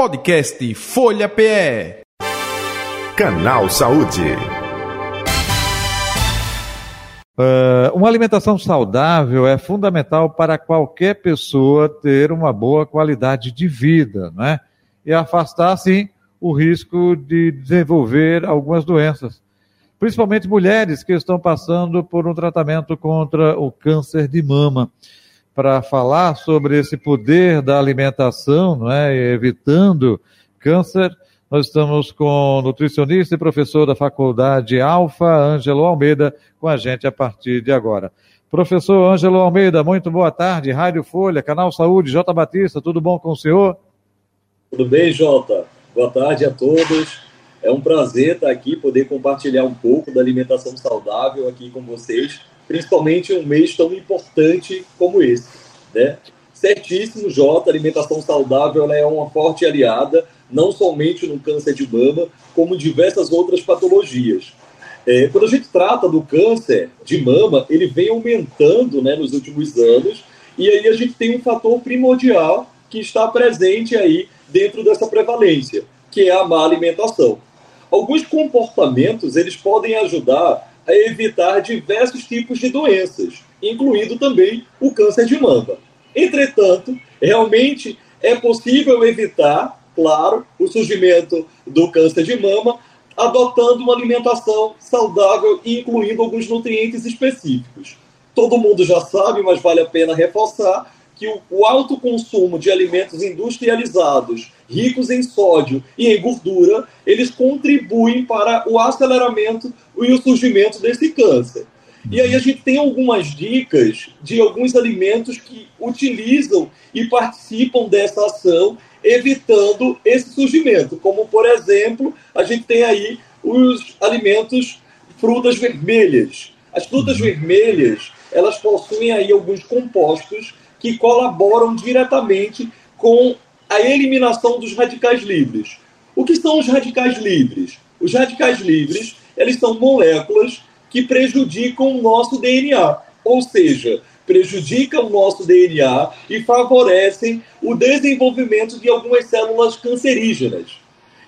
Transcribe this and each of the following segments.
Podcast Folha PE. Canal Saúde. Uh, uma alimentação saudável é fundamental para qualquer pessoa ter uma boa qualidade de vida, né? E afastar, sim, o risco de desenvolver algumas doenças. Principalmente mulheres que estão passando por um tratamento contra o câncer de mama para falar sobre esse poder da alimentação, não é, evitando câncer. Nós estamos com nutricionista e professor da Faculdade Alfa, Ângelo Almeida, com a gente a partir de agora. Professor Ângelo Almeida, muito boa tarde. Rádio Folha, Canal Saúde, J. Batista, tudo bom com o senhor? Tudo bem, Jota. Boa tarde a todos. É um prazer estar aqui, poder compartilhar um pouco da alimentação saudável aqui com vocês principalmente um mês tão importante como esse. Né? Certíssimo, Jota, alimentação saudável é uma forte aliada, não somente no câncer de mama, como em diversas outras patologias. É, quando a gente trata do câncer de mama, ele vem aumentando né, nos últimos anos, e aí a gente tem um fator primordial que está presente aí dentro dessa prevalência, que é a má alimentação. Alguns comportamentos eles podem ajudar a evitar diversos tipos de doenças, incluindo também o câncer de mama. Entretanto, realmente é possível evitar, claro, o surgimento do câncer de mama adotando uma alimentação saudável e incluindo alguns nutrientes específicos. Todo mundo já sabe, mas vale a pena reforçar que o, alto consumo de alimentos industrializados, ricos em sódio e em gordura, eles contribuem para o aceleramento e o surgimento desse câncer. E aí a gente tem algumas dicas de alguns alimentos que utilizam e participam dessa ação, evitando esse surgimento. Como, por exemplo, a gente tem aí os alimentos frutas vermelhas. As frutas uhum. vermelhas, elas possuem aí alguns compostos que colaboram diretamente com a eliminação dos radicais livres. O que são os radicais livres? Os radicais livres, eles são moléculas que prejudicam o nosso DNA, ou seja, prejudicam o nosso DNA e favorecem o desenvolvimento de algumas células cancerígenas.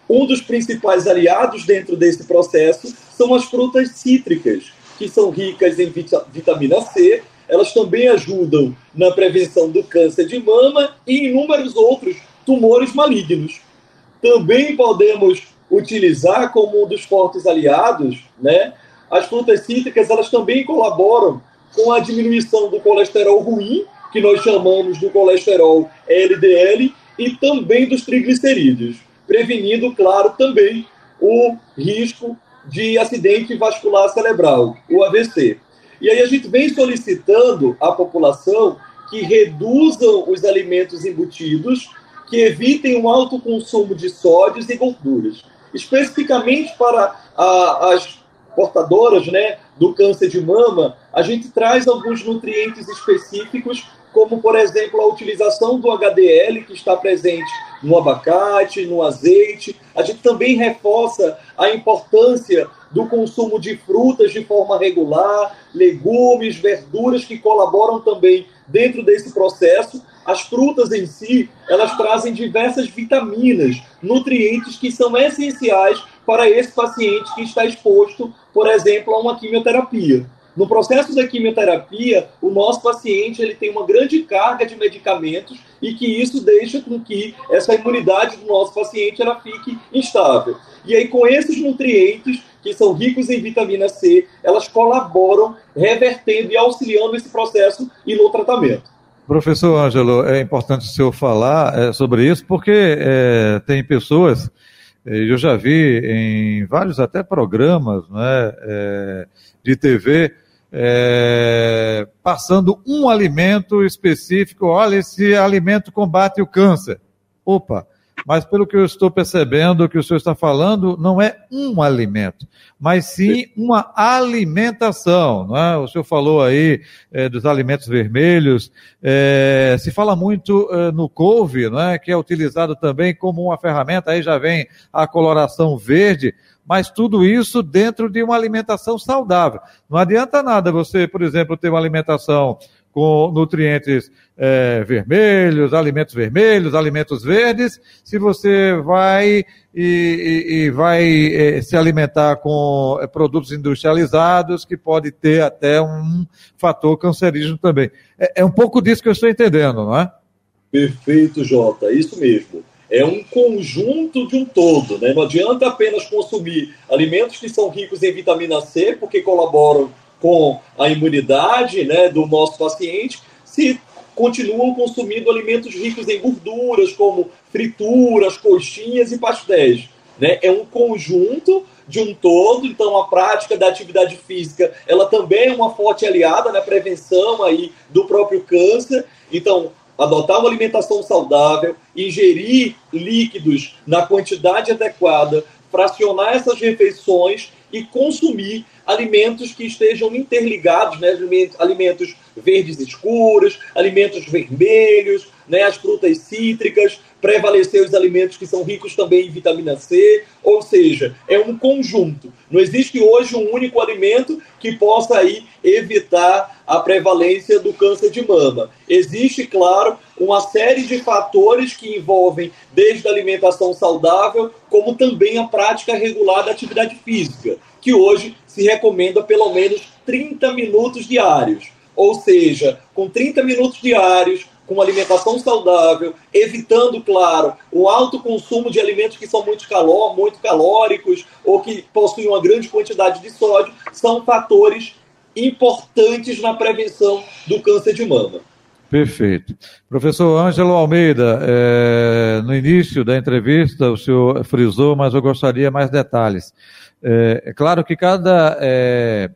Um dos principais aliados dentro desse processo são as frutas cítricas, que são ricas em vitamina C elas também ajudam na prevenção do câncer de mama e inúmeros outros tumores malignos. Também podemos utilizar como um dos fortes aliados, né? As frutas cítricas, elas também colaboram com a diminuição do colesterol ruim, que nós chamamos do colesterol LDL, e também dos triglicerídeos, prevenindo, claro, também o risco de acidente vascular cerebral, o AVC. E aí a gente vem solicitando à população que reduzam os alimentos embutidos, que evitem um alto consumo de sódios e gorduras. Especificamente para a, as portadoras né, do câncer de mama, a gente traz alguns nutrientes específicos, como, por exemplo, a utilização do HDL, que está presente no abacate, no azeite. A gente também reforça a importância do consumo de frutas de forma regular, legumes, verduras que colaboram também dentro desse processo. As frutas em si, elas trazem diversas vitaminas, nutrientes que são essenciais para esse paciente que está exposto, por exemplo, a uma quimioterapia. No processo da quimioterapia, o nosso paciente ele tem uma grande carga de medicamentos e que isso deixa com que essa imunidade do nosso paciente ela fique instável. E aí, com esses nutrientes, que são ricos em vitamina C, elas colaboram revertendo e auxiliando esse processo e no tratamento. Professor Ângelo, é importante o senhor falar é, sobre isso, porque é, tem pessoas, eu já vi em vários até programas né, é, de TV, é, passando um alimento específico, olha, esse alimento combate o câncer. Opa, mas pelo que eu estou percebendo, o que o senhor está falando não é um alimento, mas sim uma alimentação. Não é? O senhor falou aí é, dos alimentos vermelhos, é, se fala muito é, no couve, não é? que é utilizado também como uma ferramenta, aí já vem a coloração verde, mas tudo isso dentro de uma alimentação saudável. Não adianta nada você, por exemplo, ter uma alimentação com nutrientes é, vermelhos, alimentos vermelhos, alimentos verdes, se você vai e, e, e vai é, se alimentar com é, produtos industrializados, que pode ter até um fator cancerígeno também. É, é um pouco disso que eu estou entendendo, não é? Perfeito, Jota, isso mesmo. É um conjunto de um todo, né? Não adianta apenas consumir alimentos que são ricos em vitamina C, porque colaboram com a imunidade né, do nosso paciente, se continuam consumindo alimentos ricos em gorduras, como frituras, coxinhas e pastéis. Né? É um conjunto de um todo, então a prática da atividade física ela também é uma forte aliada na prevenção aí do próprio câncer. Então, adotar uma alimentação saudável, ingerir líquidos na quantidade adequada, fracionar essas refeições e consumir alimentos que estejam interligados, né? alimentos verdes escuros, alimentos vermelhos, né? as frutas cítricas, prevalecer os alimentos que são ricos também em vitamina C, ou seja, é um conjunto. Não existe hoje um único alimento que possa aí evitar a prevalência do câncer de mama. Existe, claro, uma série de fatores que envolvem desde a alimentação saudável, como também a prática regular da atividade física, que hoje se recomenda pelo menos 30 minutos diários. Ou seja, com 30 minutos diários, com uma alimentação saudável, evitando, claro, o alto consumo de alimentos que são muito, calor, muito calóricos ou que possuem uma grande quantidade de sódio, são fatores importantes na prevenção do câncer de mama. Perfeito. Professor Ângelo Almeida, é, no início da entrevista o senhor frisou, mas eu gostaria mais detalhes. É, é claro que cada é,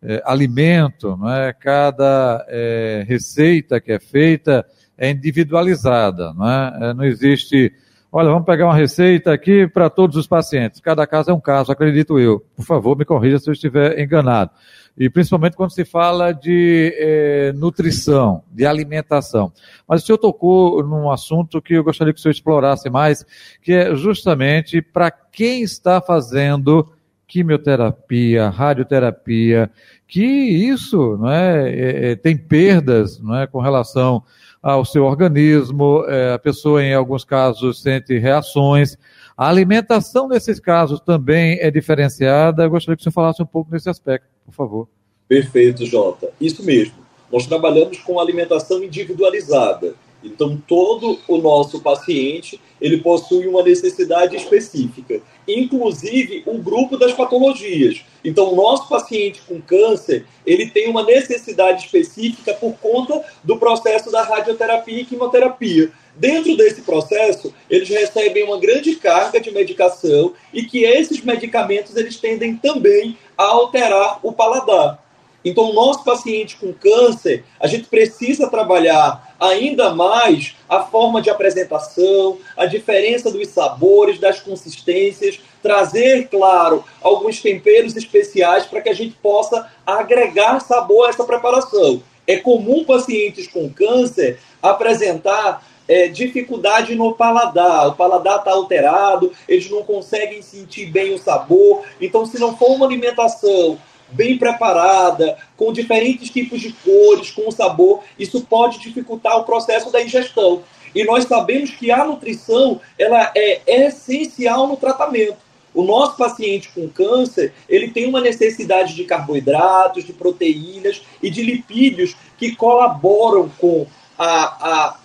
é, alimento, é? cada é, receita que é feita é individualizada. Não, é? é não existe, olha, vamos pegar uma receita aqui para todos os pacientes. Cada caso é um caso, acredito eu. Por favor, me corrija se eu estiver enganado. E principalmente quando se fala de nutrição, de alimentação. Mas o senhor tocou num assunto que eu gostaria que o senhor explorasse mais, que é justamente para quem está fazendo quimioterapia, radioterapia, que isso não é, é, é, tem perdas não é, com relação ao seu organismo, é, a pessoa em alguns casos sente reações. A alimentação nesses casos também é diferenciada. Eu gostaria que você falasse um pouco nesse aspecto, por favor. Perfeito, Jota. Isso mesmo. Nós trabalhamos com alimentação individualizada. Então, todo o nosso paciente ele possui uma necessidade específica, inclusive o grupo das patologias. Então, o nosso paciente com câncer ele tem uma necessidade específica por conta do processo da radioterapia e quimioterapia. Dentro desse processo, eles recebem uma grande carga de medicação e que esses medicamentos eles tendem também a alterar o paladar. Então, o nosso paciente com câncer, a gente precisa trabalhar ainda mais a forma de apresentação, a diferença dos sabores, das consistências, trazer, claro, alguns temperos especiais para que a gente possa agregar sabor a essa preparação. É comum pacientes com câncer apresentar é, dificuldade no paladar, o paladar está alterado, eles não conseguem sentir bem o sabor. Então, se não for uma alimentação bem preparada, com diferentes tipos de cores, com sabor, isso pode dificultar o processo da ingestão. E nós sabemos que a nutrição ela é essencial no tratamento. O nosso paciente com câncer, ele tem uma necessidade de carboidratos, de proteínas e de lipídios que colaboram com a, a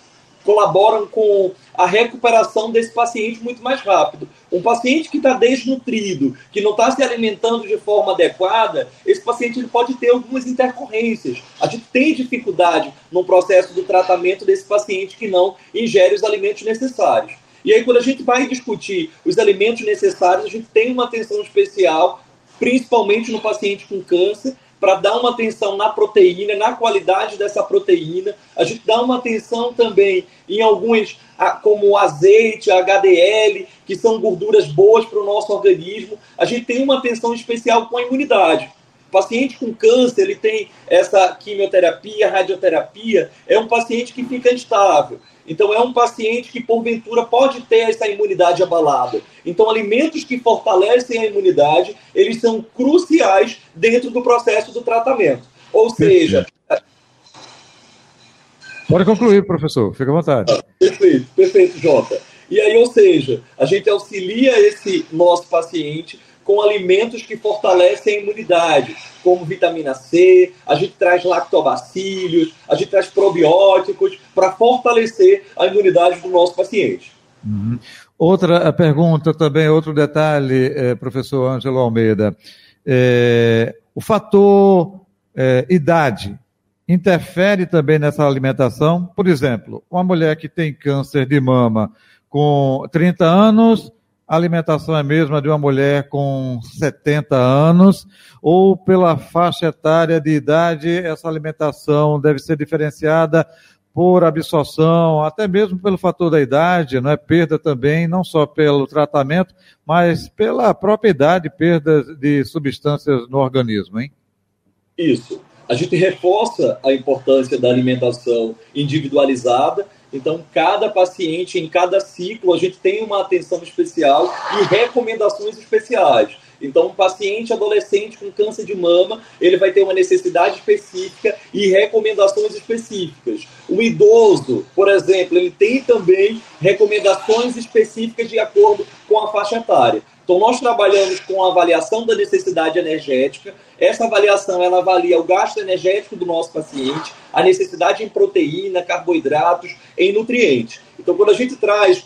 colaboram com a recuperação desse paciente muito mais rápido. Um paciente que está desnutrido, que não está se alimentando de forma adequada, esse paciente ele pode ter algumas intercorrências. A gente tem dificuldade no processo do tratamento desse paciente que não ingere os alimentos necessários. E aí, quando a gente vai discutir os alimentos necessários, a gente tem uma atenção especial, principalmente no paciente com câncer, para dar uma atenção na proteína, na qualidade dessa proteína. A gente dá uma atenção também em alguns, como azeite, HDL, que são gorduras boas para o nosso organismo. A gente tem uma atenção especial com a imunidade. O paciente com câncer, ele tem essa quimioterapia, radioterapia, é um paciente que fica instável. Então, é um paciente que, porventura, pode ter essa imunidade abalada. Então, alimentos que fortalecem a imunidade, eles são cruciais dentro do processo do tratamento. Ou seja, Pode concluir, professor, fica à vontade. Ah, perfeito, perfeito, Jota. E aí, ou seja, a gente auxilia esse nosso paciente com alimentos que fortalecem a imunidade, como vitamina C, a gente traz lactobacílios, a gente traz probióticos para fortalecer a imunidade do nosso paciente. Uhum. Outra pergunta também, outro detalhe, eh, professor Ângelo Almeida. É, o fator é, idade interfere também nessa alimentação? Por exemplo, uma mulher que tem câncer de mama com 30 anos, a alimentação é a mesma de uma mulher com 70 anos, ou pela faixa etária de idade, essa alimentação deve ser diferenciada por absorção, até mesmo pelo fator da idade, não é perda também, não só pelo tratamento, mas pela própria idade, perda de substâncias no organismo, hein? Isso. A gente reforça a importância da alimentação individualizada. Então, cada paciente, em cada ciclo, a gente tem uma atenção especial e recomendações especiais. Então, um paciente adolescente com câncer de mama, ele vai ter uma necessidade específica e recomendações específicas. O idoso, por exemplo, ele tem também recomendações específicas de acordo com a faixa etária. Então, nós trabalhamos com a avaliação da necessidade energética. Essa avaliação ela avalia o gasto energético do nosso paciente, a necessidade em proteína, carboidratos, em nutrientes. Então, quando a gente traz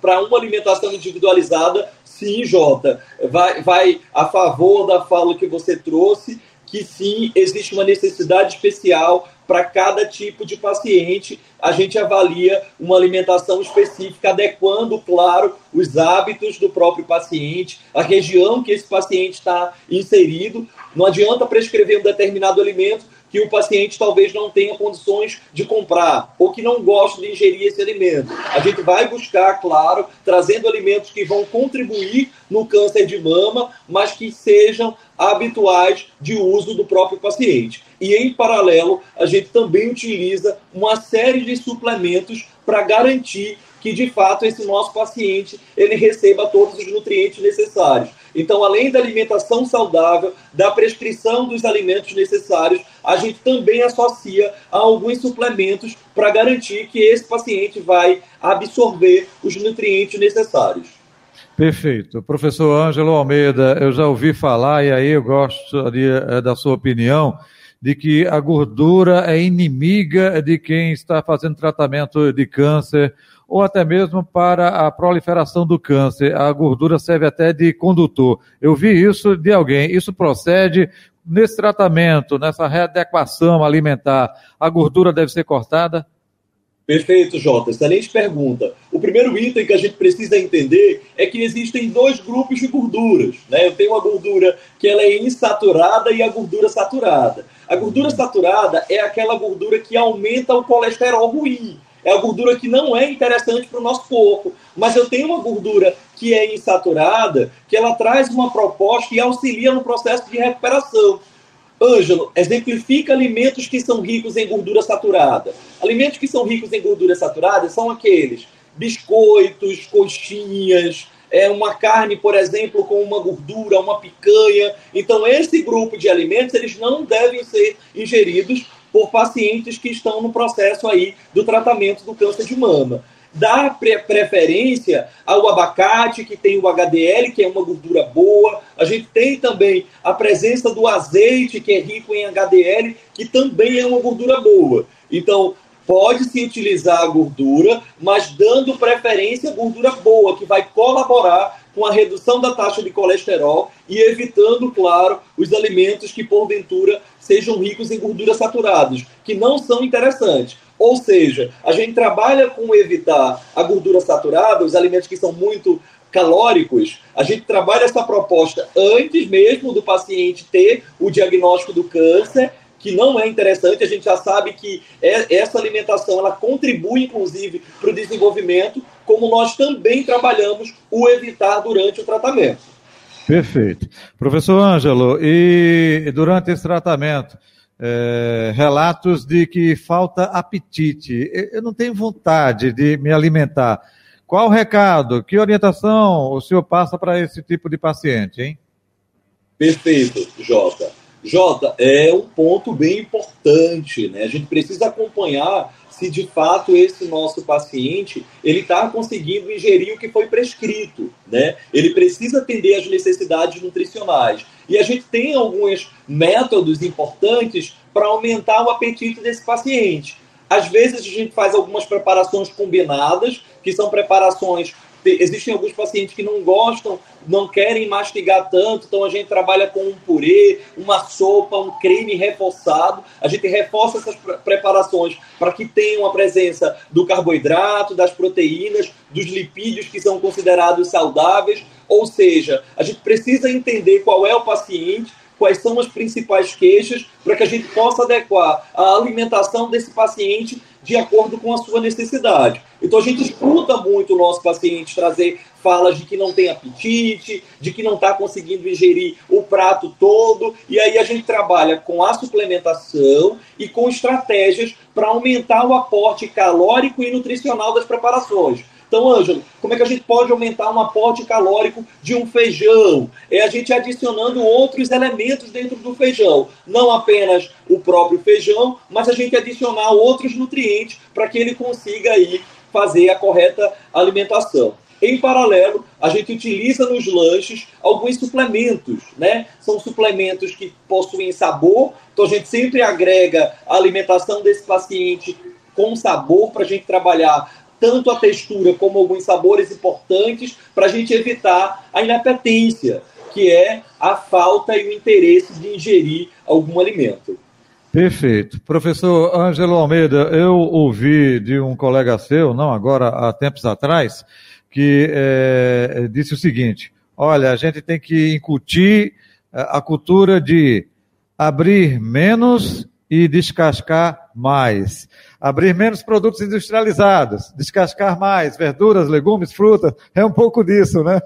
para uma alimentação individualizada, sim, Jota, vai, vai a favor da fala que você trouxe, que sim, existe uma necessidade especial para cada tipo de paciente. A gente avalia uma alimentação específica, adequando, claro, os hábitos do próprio paciente, a região que esse paciente está inserido. Não adianta prescrever um determinado alimento que o paciente talvez não tenha condições de comprar ou que não goste de ingerir esse alimento. A gente vai buscar, claro, trazendo alimentos que vão contribuir no câncer de mama, mas que sejam habituais de uso do próprio paciente. E em paralelo, a gente também utiliza uma série de suplementos para garantir que de fato esse nosso paciente ele receba todos os nutrientes necessários. Então, além da alimentação saudável, da prescrição dos alimentos necessários, a gente também associa a alguns suplementos para garantir que esse paciente vai absorver os nutrientes necessários. Perfeito. Professor Ângelo Almeida, eu já ouvi falar, e aí eu gostaria eh, da sua opinião, de que a gordura é inimiga de quem está fazendo tratamento de câncer ou até mesmo para a proliferação do câncer. A gordura serve até de condutor. Eu vi isso de alguém. Isso procede nesse tratamento, nessa readequação alimentar. A gordura deve ser cortada? Perfeito, Jota. Excelente pergunta. O primeiro item que a gente precisa entender é que existem dois grupos de gorduras. Né? Eu tenho a gordura que ela é insaturada e a gordura saturada. A gordura saturada é aquela gordura que aumenta o colesterol ruim é a gordura que não é interessante para o nosso corpo. Mas eu tenho uma gordura que é insaturada, que ela traz uma proposta e auxilia no processo de recuperação. Ângelo, exemplifica alimentos que são ricos em gordura saturada. Alimentos que são ricos em gordura saturada são aqueles biscoitos, coxinhas, é uma carne, por exemplo, com uma gordura, uma picanha. Então, esse grupo de alimentos, eles não devem ser ingeridos por pacientes que estão no processo aí do tratamento do câncer de mama. Dá pre preferência ao abacate, que tem o HDL, que é uma gordura boa. A gente tem também a presença do azeite, que é rico em HDL, que também é uma gordura boa. Então, pode-se utilizar a gordura, mas dando preferência à gordura boa, que vai colaborar com a redução da taxa de colesterol e evitando, claro, os alimentos que porventura sejam ricos em gorduras saturadas, que não são interessantes. Ou seja, a gente trabalha com evitar a gordura saturada, os alimentos que são muito calóricos, a gente trabalha essa proposta antes mesmo do paciente ter o diagnóstico do câncer que não é interessante. A gente já sabe que é, essa alimentação ela contribui, inclusive, para o desenvolvimento, como nós também trabalhamos o evitar durante o tratamento. Perfeito. Professor Ângelo, e durante esse tratamento, é, relatos de que falta apetite, eu não tenho vontade de me alimentar. Qual o recado, que orientação o senhor passa para esse tipo de paciente, hein? Perfeito, Jota. Jota, é um ponto bem importante, né? A gente precisa acompanhar se de fato esse nosso paciente ele está conseguindo ingerir o que foi prescrito, né? Ele precisa atender às necessidades nutricionais. E a gente tem alguns métodos importantes para aumentar o apetite desse paciente. Às vezes a gente faz algumas preparações combinadas, que são preparações Existem alguns pacientes que não gostam, não querem mastigar tanto, então a gente trabalha com um purê, uma sopa, um creme reforçado. A gente reforça essas preparações para que tenham a presença do carboidrato, das proteínas, dos lipídios que são considerados saudáveis. Ou seja, a gente precisa entender qual é o paciente, quais são as principais queixas, para que a gente possa adequar a alimentação desse paciente de acordo com a sua necessidade. Então a gente escuta muito o nosso paciente trazer falas de que não tem apetite, de que não está conseguindo ingerir o prato todo, e aí a gente trabalha com a suplementação e com estratégias para aumentar o aporte calórico e nutricional das preparações. Então, Ângelo, como é que a gente pode aumentar um aporte calórico de um feijão? É a gente adicionando outros elementos dentro do feijão. Não apenas o próprio feijão, mas a gente adicionar outros nutrientes para que ele consiga aí fazer a correta alimentação. Em paralelo, a gente utiliza nos lanches alguns suplementos, né? São suplementos que possuem sabor, então a gente sempre agrega a alimentação desse paciente com sabor para a gente trabalhar tanto a textura como alguns sabores importantes para a gente evitar a inapetência, que é a falta e o interesse de ingerir algum alimento. Perfeito. Professor Ângelo Almeida, eu ouvi de um colega seu, não agora, há tempos atrás, que é, disse o seguinte: olha, a gente tem que incutir eh, a cultura de abrir menos e descascar mais. Abrir menos produtos industrializados, descascar mais verduras, legumes, frutas. É um pouco disso, né?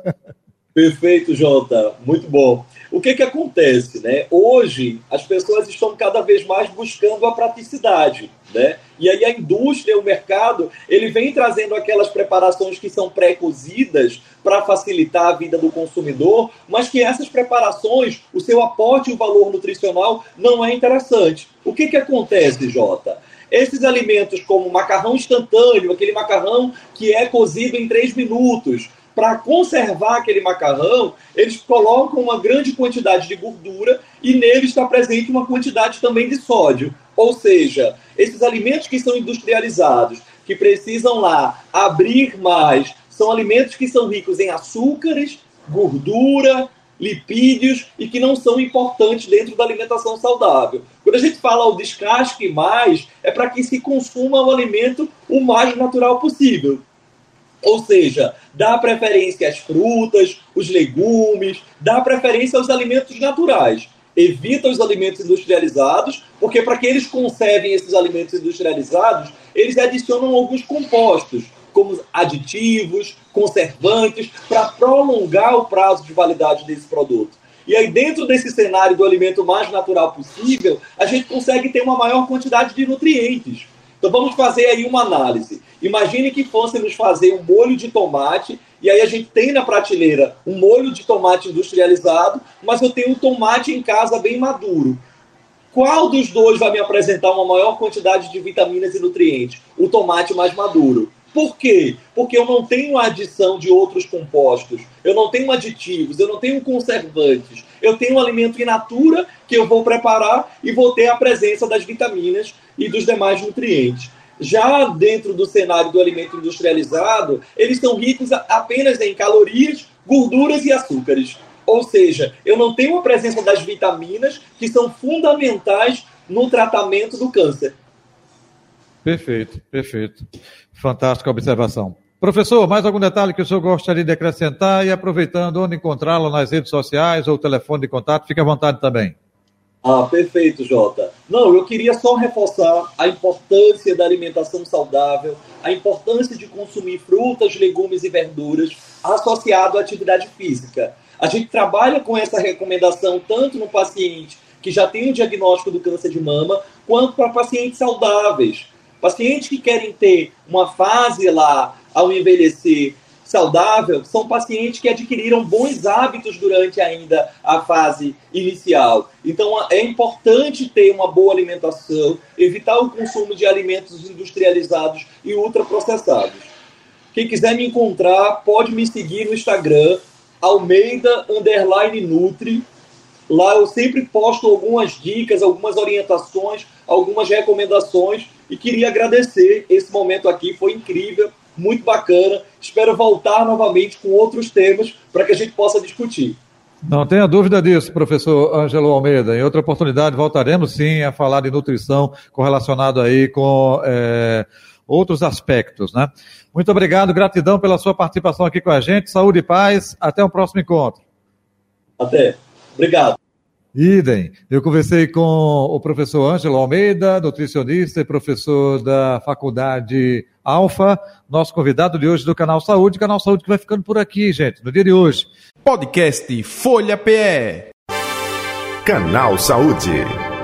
Perfeito, Jota. Muito bom. O que, que acontece? Né? Hoje, as pessoas estão cada vez mais buscando a praticidade. Né? E aí a indústria, o mercado, ele vem trazendo aquelas preparações que são pré-cozidas para facilitar a vida do consumidor, mas que essas preparações, o seu aporte e o valor nutricional não é interessante. O que, que acontece, Jota? Esses alimentos como macarrão instantâneo, aquele macarrão que é cozido em três minutos, para conservar aquele macarrão, eles colocam uma grande quantidade de gordura e nele está presente uma quantidade também de sódio. Ou seja, esses alimentos que são industrializados, que precisam lá abrir mais, são alimentos que são ricos em açúcares, gordura, lipídios e que não são importantes dentro da alimentação saudável. Quando a gente fala o descasque mais, é para que se consuma o alimento o mais natural possível. Ou seja, dá preferência às frutas, os legumes, dá preferência aos alimentos naturais. Evita os alimentos industrializados, porque para que eles conservem esses alimentos industrializados, eles adicionam alguns compostos, como aditivos, conservantes, para prolongar o prazo de validade desse produto. E aí, dentro desse cenário do alimento mais natural possível, a gente consegue ter uma maior quantidade de nutrientes. Então vamos fazer aí uma análise. Imagine que fôssemos fazer um molho de tomate, e aí a gente tem na prateleira um molho de tomate industrializado, mas eu tenho um tomate em casa bem maduro. Qual dos dois vai me apresentar uma maior quantidade de vitaminas e nutrientes? O tomate mais maduro. Por quê? Porque eu não tenho adição de outros compostos, eu não tenho aditivos, eu não tenho conservantes, eu tenho um alimento in natura que eu vou preparar e vou ter a presença das vitaminas e dos demais nutrientes. Já dentro do cenário do alimento industrializado, eles são ricos apenas em calorias, gorduras e açúcares. Ou seja, eu não tenho a presença das vitaminas que são fundamentais no tratamento do câncer. Perfeito, perfeito. Fantástica observação. Professor, mais algum detalhe que o senhor gostaria de acrescentar e aproveitando onde encontrá-lo nas redes sociais ou telefone de contato, fique à vontade também. Ah, perfeito, Jota. Não, eu queria só reforçar a importância da alimentação saudável, a importância de consumir frutas, legumes e verduras associado à atividade física. A gente trabalha com essa recomendação tanto no paciente que já tem o diagnóstico do câncer de mama, quanto para pacientes saudáveis. Pacientes que querem ter uma fase lá, ao envelhecer, saudável são pacientes que adquiriram bons hábitos durante ainda a fase inicial. Então é importante ter uma boa alimentação, evitar o consumo de alimentos industrializados e ultraprocessados. Quem quiser me encontrar, pode me seguir no Instagram, Almeida Nutri. Lá eu sempre posto algumas dicas, algumas orientações, algumas recomendações e queria agradecer esse momento aqui, foi incrível muito bacana. Espero voltar novamente com outros temas para que a gente possa discutir. Não tenha dúvida disso, professor Ângelo Almeida. Em outra oportunidade voltaremos sim a falar de nutrição correlacionado aí com é, outros aspectos, né? Muito obrigado, gratidão pela sua participação aqui com a gente. Saúde e paz. Até o próximo encontro. Até. Obrigado. Idem. Eu conversei com o professor Ângelo Almeida, nutricionista e professor da Faculdade Alfa, nosso convidado de hoje do Canal Saúde. Canal Saúde que vai ficando por aqui, gente, no dia de hoje. Podcast Folha PE. Canal Saúde.